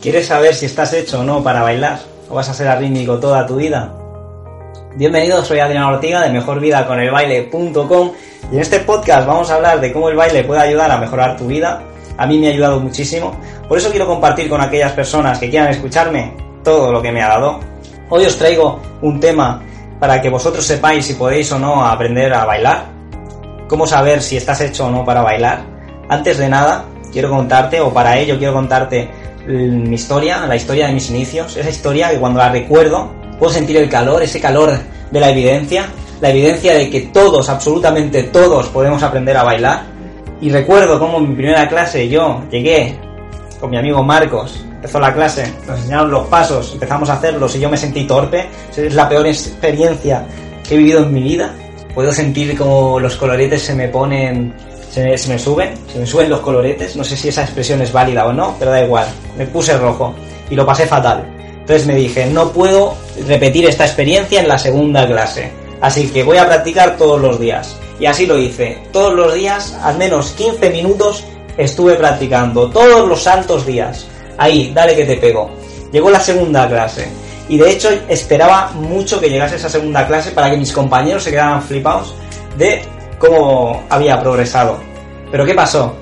¿Quieres saber si estás hecho o no para bailar? ¿O vas a ser arrítmico toda tu vida? Bienvenidos, soy Adrián Ortiga de mejorvidaconelbaile.com y en este podcast vamos a hablar de cómo el baile puede ayudar a mejorar tu vida. A mí me ha ayudado muchísimo, por eso quiero compartir con aquellas personas que quieran escucharme todo lo que me ha dado. Hoy os traigo un tema para que vosotros sepáis si podéis o no aprender a bailar. Cómo saber si estás hecho o no para bailar. Antes de nada, quiero contarte, o para ello quiero contarte mi historia, la historia de mis inicios, esa historia que cuando la recuerdo puedo sentir el calor, ese calor de la evidencia, la evidencia de que todos, absolutamente todos, podemos aprender a bailar. Y recuerdo cómo en mi primera clase yo llegué con mi amigo Marcos, empezó la clase, nos enseñaron los pasos, empezamos a hacerlos y yo me sentí torpe. Es la peor experiencia que he vivido en mi vida. Puedo sentir como los coloretes se me ponen se me, suben, se me suben los coloretes, no sé si esa expresión es válida o no, pero da igual, me puse rojo y lo pasé fatal. Entonces me dije, no puedo repetir esta experiencia en la segunda clase, así que voy a practicar todos los días. Y así lo hice, todos los días, al menos 15 minutos, estuve practicando, todos los santos días. Ahí, dale que te pego. Llegó la segunda clase. Y de hecho esperaba mucho que llegase esa segunda clase para que mis compañeros se quedaran flipados de cómo había progresado. Pero ¿qué pasó?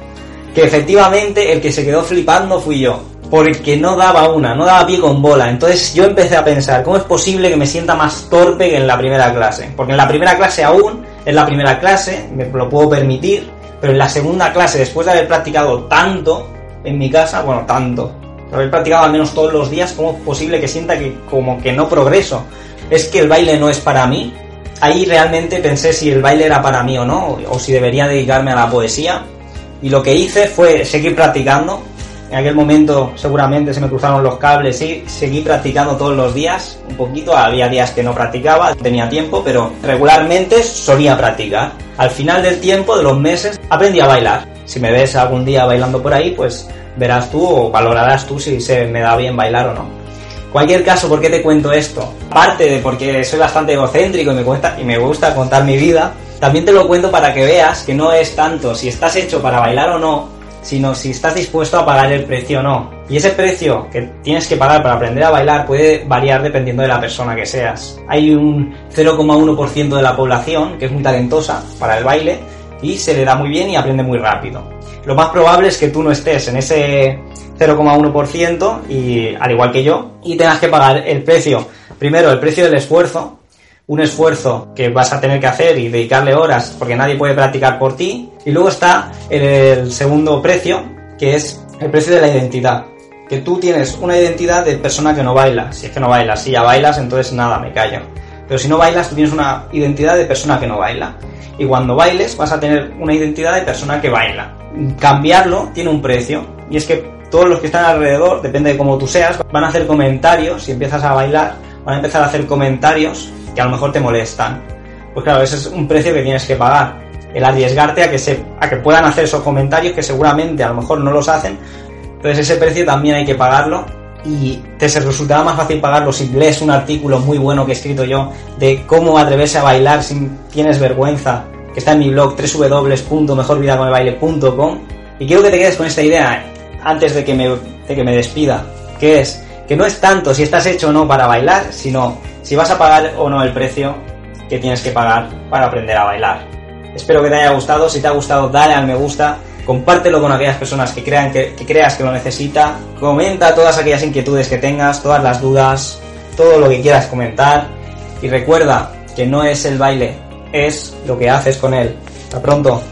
Que efectivamente el que se quedó flipando fui yo. Porque no daba una, no daba pie con bola. Entonces yo empecé a pensar, ¿cómo es posible que me sienta más torpe que en la primera clase? Porque en la primera clase aún, en la primera clase, me lo puedo permitir, pero en la segunda clase, después de haber practicado tanto en mi casa, bueno, tanto, haber practicado al menos todos los días, ¿cómo es posible que sienta que como que no progreso? ¿Es que el baile no es para mí? Ahí realmente pensé si el baile era para mí o no, o si debería dedicarme a la poesía. Y lo que hice fue seguir practicando. En aquel momento seguramente se me cruzaron los cables y seguí practicando todos los días, un poquito. Había días que no practicaba, tenía tiempo, pero regularmente solía practicar. Al final del tiempo, de los meses, aprendí a bailar. Si me ves algún día bailando por ahí, pues verás tú o valorarás tú si se me da bien bailar o no. Cualquier caso, ¿por qué te cuento esto? Aparte de porque soy bastante egocéntrico y me, cuesta, y me gusta contar mi vida, también te lo cuento para que veas que no es tanto si estás hecho para bailar o no, sino si estás dispuesto a pagar el precio o no. Y ese precio que tienes que pagar para aprender a bailar puede variar dependiendo de la persona que seas. Hay un 0,1% de la población que es muy talentosa para el baile y se le da muy bien y aprende muy rápido. Lo más probable es que tú no estés en ese 0,1% y al igual que yo, y tengas que pagar el precio, primero el precio del esfuerzo, un esfuerzo que vas a tener que hacer y dedicarle horas porque nadie puede practicar por ti, y luego está el segundo precio, que es el precio de la identidad, que tú tienes una identidad de persona que no baila, si es que no bailas, si ya bailas, entonces nada, me callo. Pero si no bailas, tú tienes una identidad de persona que no baila. Y cuando bailes vas a tener una identidad de persona que baila. Cambiarlo tiene un precio. Y es que todos los que están alrededor, depende de cómo tú seas, van a hacer comentarios, si empiezas a bailar, van a empezar a hacer comentarios que a lo mejor te molestan. Pues claro, ese es un precio que tienes que pagar. El arriesgarte a que, se, a que puedan hacer esos comentarios que seguramente a lo mejor no los hacen. Entonces ese precio también hay que pagarlo y te resultará más fácil pagarlo si lees un artículo muy bueno que he escrito yo de cómo atreverse a bailar si tienes vergüenza, que está en mi blog www.mejorvidaconelbaile.com y quiero que te quedes con esta idea antes de que, me, de que me despida, que es que no es tanto si estás hecho o no para bailar, sino si vas a pagar o no el precio que tienes que pagar para aprender a bailar. Espero que te haya gustado, si te ha gustado dale al me gusta, compártelo con aquellas personas que, crean que, creas que lo necesita, comenta todas aquellas inquietudes que tengas, todas las dudas, todo lo que quieras comentar y recuerda que no es el baile, es lo que haces con él. Hasta pronto.